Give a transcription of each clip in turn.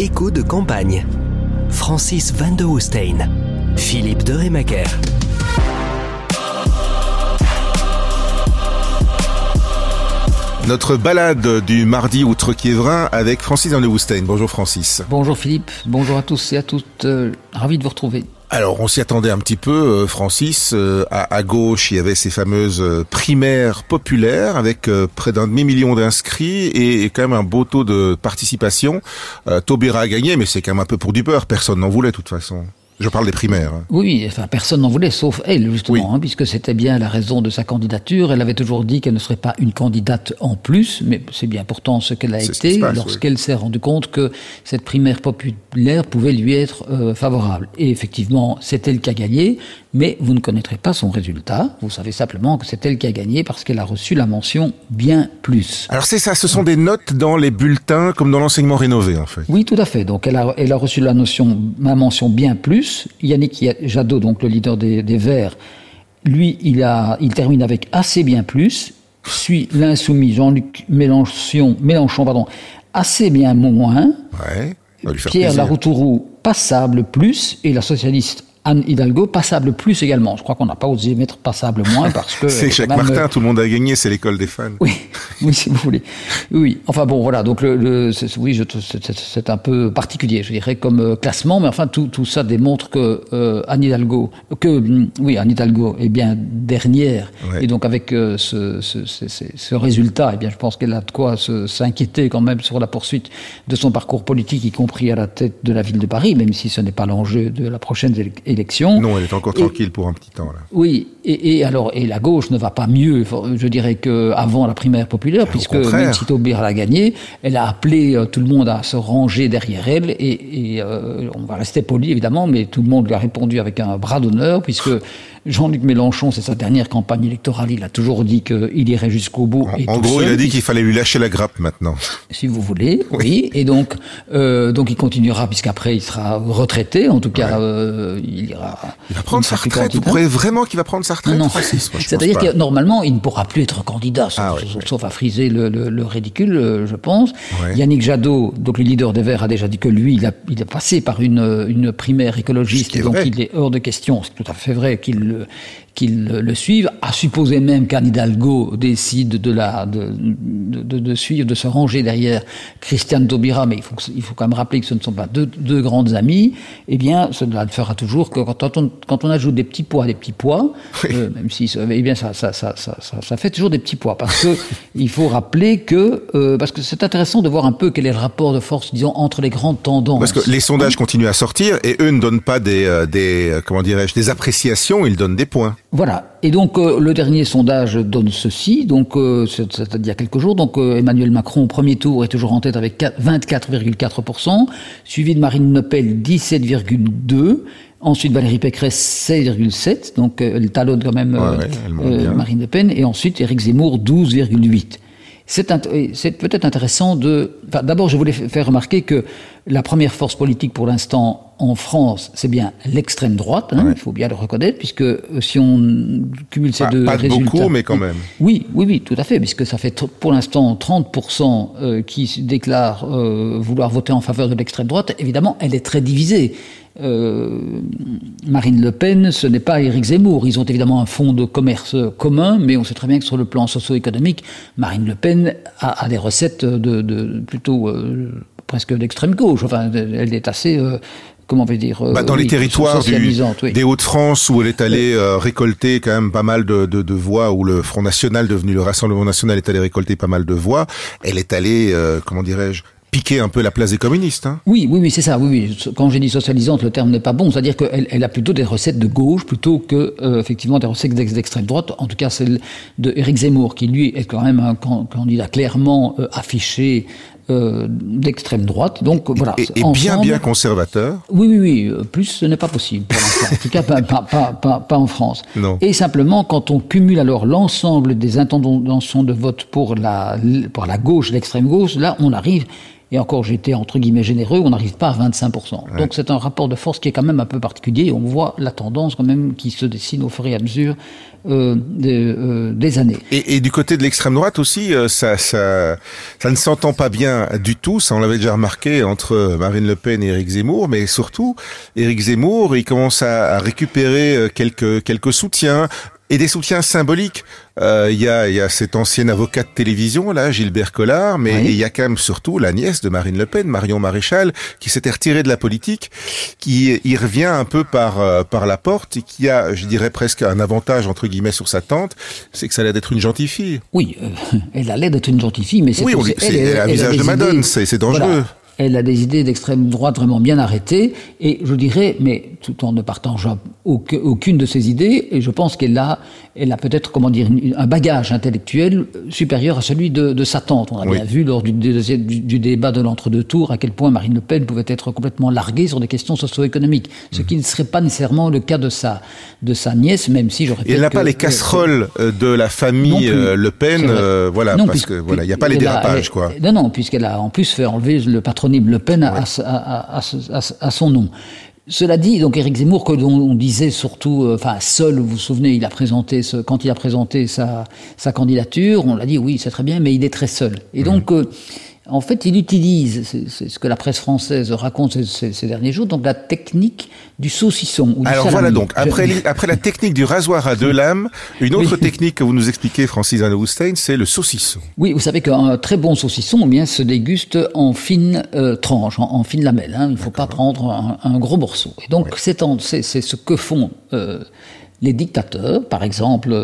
Écho de campagne. Francis van de Hoestein. Philippe de Remaker. Notre balade du mardi outre-Quiévrin avec Francis van de Hoestein. Bonjour Francis. Bonjour Philippe, bonjour à tous et à toutes. Euh, ravi de vous retrouver. Alors, on s'y attendait un petit peu, euh, Francis. Euh, à, gauche, il y avait ces fameuses euh, primaires populaires avec près d'un demi-million d'inscrits et, quand même un beau taux de participation. Taubira a gagné, mais c'est quand même un peu pour du beurre. Personne n'en voulait, de toute façon. Je parle des primaires. Hein. Oui, enfin personne n'en voulait, sauf elle justement, hein, puisque c'était bien la raison de sa candidature. Elle avait toujours dit qu'elle ne serait pas une candidate en plus, mais c'est bien pourtant ce qu'elle a été lorsqu'elle s'est rendue compte que cette primaire populaire pouvait lui être euh, favorable. Et effectivement, c'est elle qui a gagné, mais vous ne connaîtrez pas son résultat. Vous savez simplement que c'est elle qui a gagné parce qu'elle a reçu la mention bien plus. Alors c'est ça, ce sont des notes dans les bulletins comme dans l'enseignement rénové en fait. Oui, tout à fait. Donc elle a, elle a reçu la notion, ma mention bien plus Yannick Jadot, donc le leader des, Verts, lui, il, a, il termine avec assez bien plus. Suit l'insoumis Jean-Luc Mélenchon, Mélenchon pardon, assez bien moins. Pierre Laroutourou, passable plus. Et la socialiste Anne Hidalgo, passable plus également. Je crois qu'on n'a pas osé mettre passable moins parce que. c'est Jacques Martin, tout le monde a gagné, c'est l'école des fans. Oui, oui, si vous voulez. Oui, enfin bon, voilà. Donc le, oui, c'est un peu particulier, je dirais, comme euh, classement, mais enfin tout, tout ça démontre que euh, Anne Hidalgo, que mm, oui, Anne Hidalgo est bien dernière, et donc avec euh, ce, ce, ce, résultat, eh bien, je pense qu'elle a de quoi s'inquiéter quand même sur la poursuite de son parcours politique, y compris à la tête de la ville de Paris, même si ce n'est pas l'enjeu de la prochaine élection non, elle est encore tranquille pour un petit temps. Là. Oui, et, alors et la gauche ne va pas mieux, je dirais qu'avant la primaire populaire, puisque même si Taubira l'a gagné, elle a appelé euh, tout le monde à se ranger derrière elle, et, euh, on va rester poli évidemment, mais tout le monde lui a répondu avec un bras d'honneur, puisque Jean-Luc Mélenchon, c'est sa dernière campagne électorale, il a toujours dit qu'il irait jusqu'au bout. En, gros, il a dit qu'il fallait lui lâcher la grappe maintenant. Si vous voulez, oui. Et donc, euh, donc il continuera, puisqu'après il sera retraité, en tout cas, il ira. Il va prendre sa retraite. Vous croyez vraiment qu'il va prendre sa retraite. Non, C'est-à-dire que normalement, il ne pourra plus être candidat, sauf, ah à friser le, ridicule, euh, je pense. Yannick Jadot, donc le leader des Verts, a déjà dit que lui, il a, il a passé par une, une primaire écologiste, donc il est hors de question, c'est tout à fait vrai qu'il qu'ils le suivent, à supposer même qu'Anne Hidalgo décide de, la, de, de, de, suivre, de se ranger derrière Christiane Taubira, mais il faut, il faut quand même rappeler que ce ne sont pas deux, deux grandes amies, eh bien, cela ne fera toujours que quand on, quand on ajoute des petits poids à des petits poids, euh, même si eh bien, ça, ça, ça, ça, ça fait toujours des petits poids, parce que il faut rappeler que, euh, parce que c'est intéressant de voir un peu quel est le rapport de force, disons, entre les grandes tendances. Parce que les sondages continuent à sortir et eux ne donnent pas des, euh, des comment dirais-je, des appréciations, ils donnent des points. Voilà. Et donc euh, le dernier sondage donne ceci. Donc euh, c'est y a quelques jours. Donc euh, Emmanuel Macron au premier tour est toujours en tête avec 24,4%, suivi de Marine Le Pen 17,2%. Ensuite, Valérie Pécresse, 16,7, donc elle talonne quand même Marine Le Pen. Et ensuite, Éric Zemmour, 12,8. C'est peut-être intéressant de... D'abord, je voulais faire remarquer que la première force politique pour l'instant en France, c'est bien l'extrême droite, hein, il faut bien le reconnaître, puisque euh, si on cumule ces deux pas résultats... beaucoup, mais quand même. Oui, oui, oui, tout à fait, puisque ça fait pour l'instant 30% euh, qui déclarent euh, vouloir voter en faveur de l'extrême droite. Évidemment, elle est très divisée. Marine Le Pen, ce n'est pas Éric Zemmour. Ils ont évidemment un fonds de commerce commun, mais on sait très bien que sur le plan socio-économique, Marine Le Pen a, des recettes de, plutôt presque d'extrême gauche. Enfin, elle est assez euh, comment on va dire bah, dans les territoires des Hauts-de-France où elle est allée euh, récolter quand même pas mal de, voix où le Front National devenu le Rassemblement National est allé récolter pas mal de voix elle est allée euh, comment dirais-je piquer un peu la place des communistes. Hein. Oui, oui, oui, c'est ça. Oui, oui. Quand j'ai dit socialisante, le terme n'est pas bon. C'est-à-dire qu'elle elle a plutôt des recettes de gauche plutôt que effectivement des recettes d'extrême droite. En tout cas, celle de Éric Zemmour, qui lui est quand même un candidat clairement affiché euh, d'extrême droite. Donc voilà. Et, bien bien conservateur. Oui, oui, oui. Euh, plus, ce n'est pas possible pour en tout cas, pas, pas, pas, pas, en France. Non. Et simplement, quand on cumule alors l'ensemble des intentions de vote pour la, pour la gauche, l'extrême gauche, là, on arrive et encore j'étais entre guillemets généreux, on n'arrive pas à 25%. Donc c'est un rapport de force qui est quand même un peu particulier. On voit la tendance quand même qui se dessine au fur et à mesure euh, euh, des années. Et, et, du côté de l'extrême droite aussi, euh, ça, ça, ça ne s'entend pas bien du tout. Ça, on l'avait déjà remarqué entre Marine Le Pen et Éric Zemmour, mais surtout, Éric Zemmour, il commence à, récupérer quelques quelques soutiens et des soutiens symboliques. Euh, il y, a, y, a, cet ancien avocat de télévision là, Gilbert Collard, mais il y a quand même surtout la nièce de Marine Le Pen, Marion Maréchal, qui s'était retirée de la politique, qui y revient un peu par euh, par la porte et qui a, je dirais presque un avantage entre guillemets sur sa tante, c'est que ça allait d'être une gentille fille. Oui, euh, elle allait d'être une gentille fille, mais c'est oui, c'est un visage de Madone, c'est dangereux elle a des idées d'extrême droite vraiment bien arrêtées, et je dirais, mais tout en ne partageant aucune de ses idées, et je pense qu'elle a, elle a peut-être, comment dire, un bagage intellectuel supérieur à celui de, sa tante. On a bien vu lors du, du, débat de l'entre-deux tours à quel point Marine Le Pen pouvait être complètement larguée sur des questions socio-économiques, ce qui ne serait pas nécessairement le cas de sa, de sa nièce, même si j'aurais. Elle n'a pas les casseroles euh, de la famille euh, Le Pen, euh, voilà, parce que voilà, il n'y a pas les dérapages, quoi. Non, non, puisqu'elle a en plus fait enlever le patron le Pen à, son nom. Cela dit, donc Éric Zemmour, que l'on disait surtout, euh, enfin seul, vous vous souvenez, il a présenté ce, quand il a présenté sa, sa candidature, on l'a dit oui, c'est très bien, mais il est très seul. Et donc euh, en fait, il utilise, c'est ce que la presse française raconte ces, derniers jours, donc la technique du saucisson. Alors voilà donc, après, après la technique du rasoir à deux lames, une autre technique que vous nous expliquez, Francis Anne c'est le saucisson. Oui, vous savez qu'un très bon saucisson eh bien, se déguste en fines euh, tranches, en, fines lamelles. Hein. Il ne faut pas prendre un, gros morceau. Et donc, c'est ce que font euh, les dictateurs, par exemple.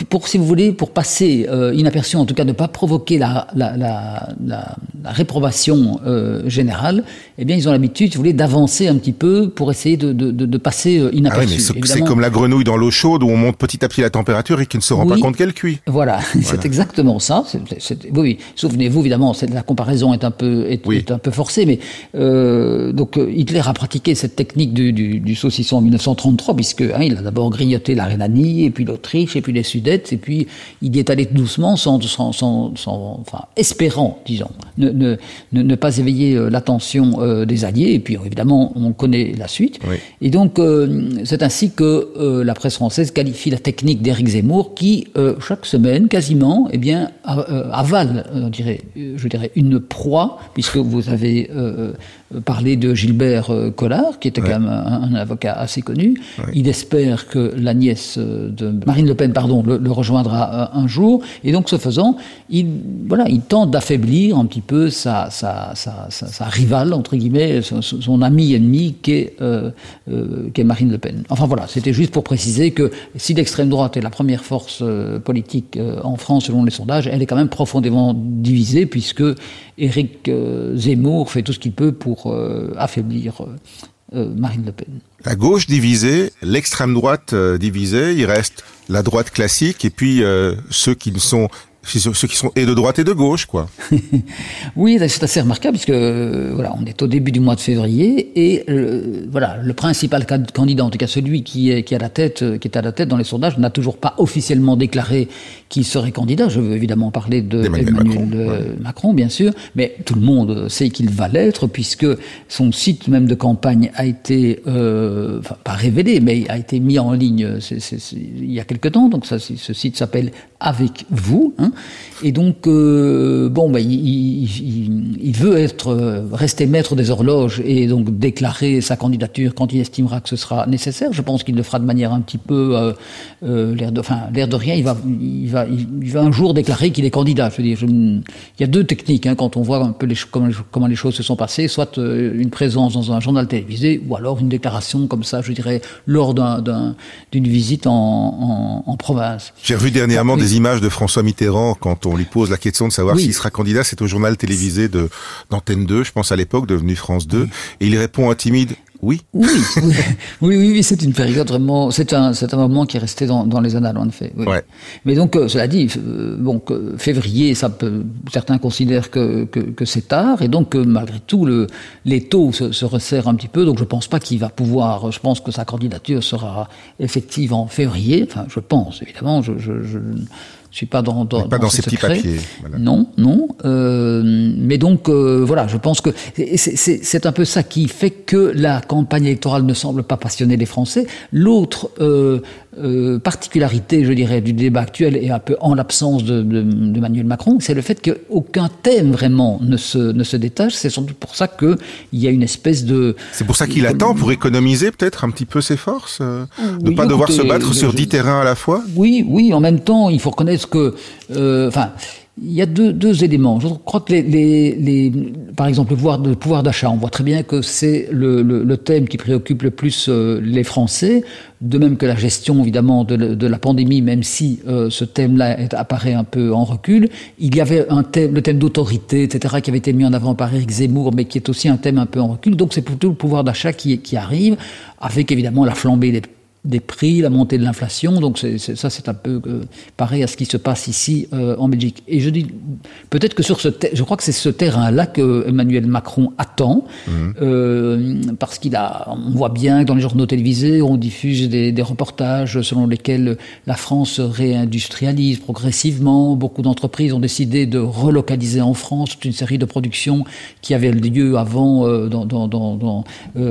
Euh, pour, si vous voulez, pour passer euh, inaperçu, en tout cas ne pas provoquer la, la, la, la, réprobation euh, générale, eh bien, ils ont l'habitude, si vous voulez, d'avancer un petit peu pour essayer de, de, de, passer euh, inaperçu. Ah oui, c'est comme la grenouille dans l'eau chaude où on monte petit à petit la température et qui ne se rend pas compte qu'elle cuit. Voilà, c'est exactement ça. oui, souvenez-vous, évidemment, la comparaison est un peu, est, un peu forcée, mais euh, donc Hitler a pratiqué cette technique du, du, du saucisson en 1933, puisque hein, il a d'abord grignoté la Rhénanie, et puis l'Autriche, et puis les Sud et puis il y est allé doucement, sans, sans, enfin, espérant, disons, ne, ne, ne pas éveiller euh, l'attention euh, des Alliés, et puis évidemment, on connaît la suite. Et donc, euh, c'est ainsi que la presse française qualifie la technique d'Éric Zemmour, qui, chaque semaine, quasiment, eh bien, avale, je dirais, une proie, puisque vous avez parlé de Gilbert Collard, qui était quand même un, avocat assez connu. Il espère que la nièce de Marine Le Pen, pardon, le, le rejoindra euh, un jour. Et donc, ce faisant, il, voilà, il tente d'affaiblir un petit peu sa, sa, sa, sa, rivale, entre guillemets, son, ami ennemi, qu'est euh, euh, Marine Le Pen. Enfin voilà, c'était juste pour préciser que si l'extrême droite est la première force politique en France selon les sondages, elle est quand même profondément divisée, puisque Éric Zemmour fait tout ce qu'il peut pour affaiblir Pen. La gauche divisée, l'extrême droite divisée, il reste la droite classique et puis euh, ceux qui ne sont ceux qui sont et de droite et de gauche, quoi. oui, c'est assez remarquable puisque euh, voilà, on est au début du mois de février et euh, voilà, le principal candidat, en tout cas celui qui est qui à la tête, euh, qui est à la tête dans les sondages, n'a toujours pas officiellement déclaré qu'il serait candidat. Je veux évidemment parler de Emmanuel, Macron, bien sûr, mais tout le monde sait qu'il va l'être puisque son site même de campagne a été, enfin, pas révélé, mais a été mis en ligne il y a quelque temps. Donc ça, ce site s'appelle Avec vous. Hein, et donc, euh, bon, bah, il, veut être euh, rester maître des horloges et donc déclarer sa candidature quand il estimera que ce sera nécessaire. Je pense qu'il le fera de manière un petit peu euh, l'air de, enfin, l'air de rien. Il va, il va, il va un jour déclarer qu'il est candidat. Je veux dire, il y a deux techniques hein, quand on voit un peu les, comment, comment, les choses se sont passées, soit une présence dans un journal télévisé ou alors une déclaration comme ça, je dirais, lors d'une visite en, en, province. J'ai revu dernièrement des images de François Mitterrand quand on lui pose la question de savoir s'il sera candidat, c'est au journal télévisé de d'Antenne 2, je pense à l'époque, devenu France 2, et il répond à timide oui. Oui, oui, oui, c'est une période vraiment. C'est un, un moment qui est resté dans, dans les annales, en effet. Mais donc, euh, cela dit, euh, bon, février, ça peut, certains considèrent que, que, c'est tard, et donc, euh, malgré tout, le, les taux se, resserrent un petit peu, donc je pense pas qu'il va pouvoir. Je pense que sa candidature sera effective en février. Enfin, je pense, évidemment. je Je suis pas dans, dans, pas dans, ces petits papiers. Non, non. Euh, mais donc euh, voilà, je pense que c'est un peu ça qui fait que la campagne électorale ne semble pas passionner les Français. L'autre euh, particularité, je dirais, du débat actuel et un peu en l'absence de, de, de, Emmanuel Macron, c'est le fait qu'aucun thème vraiment ne se, ne se détache. C'est sans doute pour ça qu'il y a une espèce de... C'est pour ça qu'il attend, pour économiser peut-être un petit peu ses forces, de ne pas devoir se battre sur dix terrains à la fois Oui, oui, en même temps, il faut reconnaître que... Euh, enfin il y a deux, éléments. Je crois que les, par exemple le pouvoir, d'achat, on voit très bien que c'est le, thème qui préoccupe le plus euh, les Français, de même que la gestion évidemment de, la pandémie, même si euh, ce thème-là apparaît un peu en recul. Il y avait un thème, le thème d'autorité, etc., qui avait été mis en avant par Éric Zemmour, mais qui est aussi un thème un peu en recul. Donc c'est plutôt le pouvoir d'achat qui arrive, avec évidemment la flambée des des prix, la montée de l'inflation. Donc c'est, ça, c'est un peu euh, pareil à ce qui se passe ici euh, en Belgique. Et je dis peut-être que sur ce, je crois que c'est ce terrain-là que Emmanuel Macron attend, mhm. euh, parce qu'il a, on voit bien que dans les journaux télévisés, on diffuse des, des, reportages selon lesquels la France se réindustrialise progressivement. Beaucoup d'entreprises ont décidé de relocaliser en France toute une série de productions qui avaient lieu avant euh, dans, dans, dans,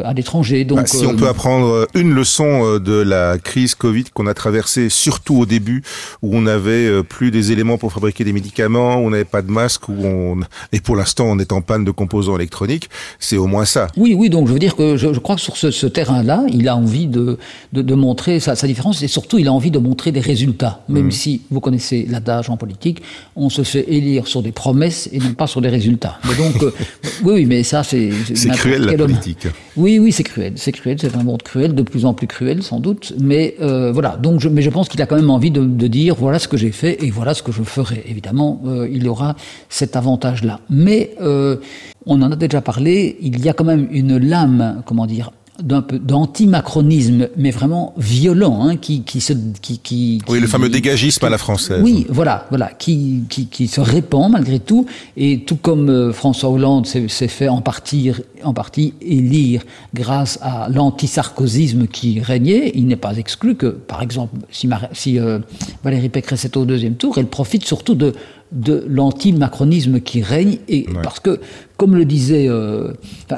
à l'étranger. Donc, bah, si on peut apprendre une leçon de la crise Covid qu'on a traversée, surtout au début, où on n'avait euh, plus des éléments pour fabriquer des médicaments, où on n'avait pas de masque, où on et pour l'instant on est en panne de composants électroniques, c'est au moins ça. Oui, oui. Donc je veux dire que je, crois que sur ce, terrain-là, il a envie de, de, montrer sa, différence et surtout il a envie de montrer des résultats. Même mmh. si vous connaissez l'adage en politique, on se fait élire sur des promesses et non pas sur des résultats. Mais donc euh, oui, oui, mais ça c'est c'est cruel la politique. Oui, oui, c'est cruel, c'est cruel, c'est un monde cruel, de plus en plus cruel sans doute. Mais euh, voilà, donc je, mais je pense qu'il a quand même envie de, dire voilà ce que j'ai fait et voilà ce que je ferai. Évidemment, euh, il aura cet avantage-là. Mais euh, on en a déjà parlé, il y a quand même une lame, comment dire, d'un peu d'anti-macronisme, mais vraiment violent, hein, qui, qui se, qui, qui, oui, le fameux dégagisme à la française. Oui, voilà, voilà, qui, qui, qui se répand malgré tout, et tout comme euh, François Hollande s'est fait en partie, en partie élire grâce à l'anti-sarkozisme qui régnait, il n'est pas exclu que, par exemple, si, si euh, Valérie Pécresse est au deuxième tour, elle profite surtout de de l'anti-macronisme qui règne, et parce que, comme le disait, euh,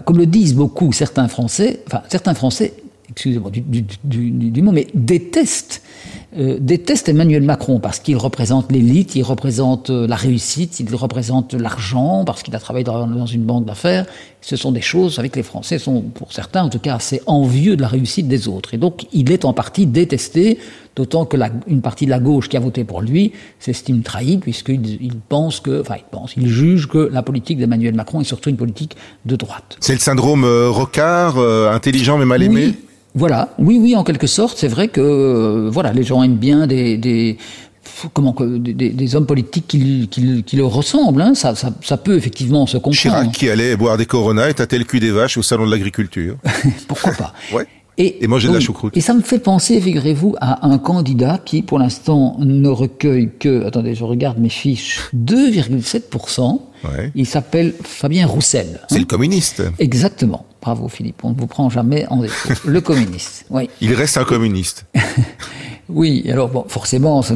comme le disent beaucoup certains Français, enfin certains Français, excusez-moi du, du, du, du, mot, mais détestent euh, déteste Emmanuel Macron parce qu'il représente l'élite, il représente euh, la réussite, il représente l'argent parce qu'il a travaillé dans, une banque d'affaires. Ce sont des choses avec les Français sont, pour certains en tout cas, assez envieux de la réussite des autres. Et donc, il est en partie détesté, d'autant que la, une partie de la gauche qui a voté pour lui s'estime trahi puisqu'il il pense que, enfin, il pense, il juge que la politique d'Emmanuel Macron est surtout une politique de droite. C'est le syndrome euh, Rocard, intelligent mais mal aimé? Voilà, oui, oui, en quelque sorte, c'est vrai que euh, voilà, les gens aiment bien des, des comment des, des, hommes politiques qui, qui, qui le ressemblent. Hein. Ça, ça, ça, peut effectivement se comprendre. Chirac qui allait boire des Corona et tâter le cul des vaches au salon de l'agriculture. Pourquoi pas ouais. Et, et manger de la choucroute. Et ça me fait penser, figurez-vous, à un candidat qui, pour l'instant, ne recueille que, attendez, je regarde mes fiches, 2,7%. Ouais. Il s'appelle Fabien Roussel. C'est le communiste. Exactement. Bravo Philippe, on ne vous prend jamais en défaut. Le communiste, oui. Il reste un communiste. oui, alors bon, forcément, ce,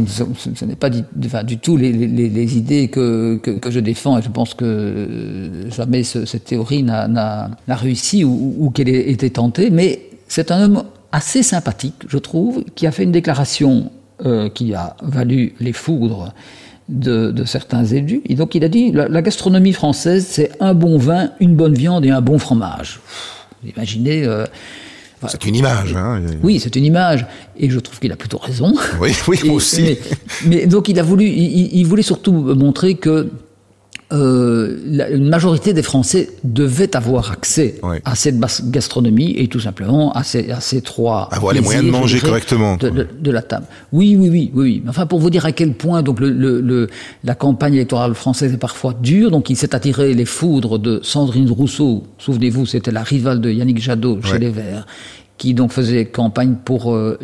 n'est pas du, enfin, du tout les, les, les idées que, que, que, je défends, et je pense que euh, jamais ce, cette théorie n'a réussi ou, ou qu'elle ait été tentée, mais c'est un homme assez sympathique, je trouve, qui a fait une déclaration euh, qui a valu les foudres de, de, certains élus. Et donc il a dit, la, la gastronomie française, c'est un bon vin, une bonne viande et un bon fromage. Vous imaginez... Euh, c'est une image. Hein. Oui, c'est une image. Et je trouve qu'il a plutôt raison. Oui, oui, moi aussi. Mais, mais, donc il a voulu, il, il voulait surtout montrer que euh, la, une majorité des Français devaient avoir accès à cette gastronomie et tout simplement à ces, à ces trois avoir les moyens de manger correctement de, de, de, la table. Oui, oui, oui, oui. Enfin, pour vous dire à quel point donc le, le, le la campagne électorale française est parfois dure, donc il s'est attiré les foudres de Sandrine Rousseau. Souvenez-vous, c'était la rivale de Yannick Jadot chez les Verts qui donc faisait campagne pour euh,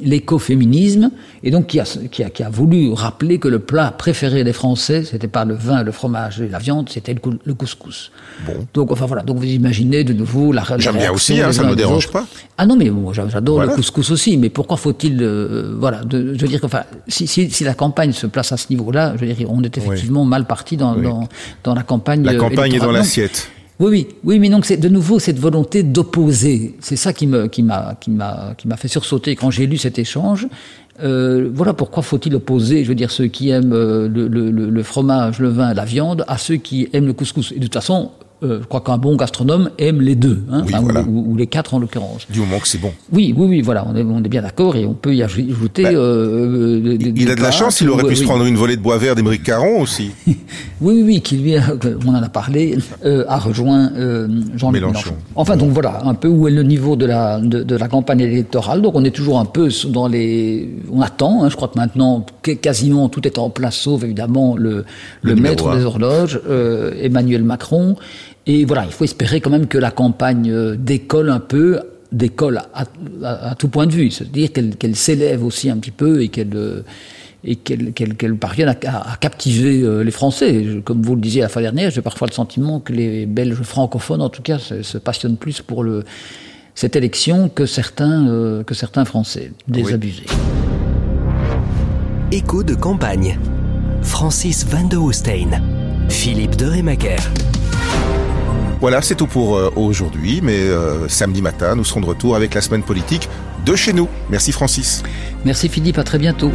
l'écoféminisme et donc qui a, qui, a, qui a, voulu rappeler que le plat préféré des Français, c'était pas le vin, le fromage et la viande, c'était le, couscous. Bon. Donc enfin voilà, donc vous imaginez de nouveau la. J'aime bien aussi, hein, ça ne me dérange pas. Ah non mais moi j'adore le couscous aussi, mais pourquoi faut-il euh, voilà, de, je veux dire que enfin si, si, si, la campagne se place à ce niveau-là, je veux dire on est effectivement mal parti dans, dans, dans, la campagne. La campagne est dans l'assiette. Oui, oui, oui, mais donc c'est de nouveau cette volonté d'opposer. C'est ça qui qui m'a, qui m'a, qui m'a fait sursauter quand j'ai lu cet échange. Euh, voilà pourquoi faut-il opposer, je veux dire, ceux qui aiment euh, le, le, le, fromage, le vin, la viande, à ceux qui aiment le couscous. Et de toute façon, euh, je crois qu'un bon gastronome aime les deux, hein, ou, les quatre en l'occurrence. Du moment que c'est bon. Oui, oui, oui, voilà, on est, on est bien d'accord et on peut y ajouter. Bah, euh, il a de la chance, il aurait pu se prendre une volée de bois vert d'Émeric Caron aussi. oui, oui, oui, qui lui, on en a parlé, euh, a rejoint Jean Mélenchon. Enfin, donc voilà, un peu où est le niveau de la, de, la campagne électorale. Donc on est toujours un peu dans les. On attend, hein, je crois que maintenant, quasiment tout est en place, sauf évidemment le, le, maître des horloges, Emmanuel Macron. Et voilà, il faut espérer quand même que la campagne euh, décolle un peu, décolle à, tout point de vue, c'est-à-dire qu'elle s'élève aussi un petit peu et qu'elle euh, et parvienne à, captiver euh, les Français. Comme vous le disiez la fois dernière, j'ai parfois le sentiment que les Belges francophones, en tout cas, se, passionnent plus pour cette élection que certains, Français, désabusés. Écho de campagne. Francis Van de Hoostein. Philippe de Remaker. Voilà, c'est tout pour euh, aujourd'hui, mais euh, samedi matin, nous serons de retour avec la semaine politique de chez nous. Merci Francis. Merci Philippe, à très bientôt.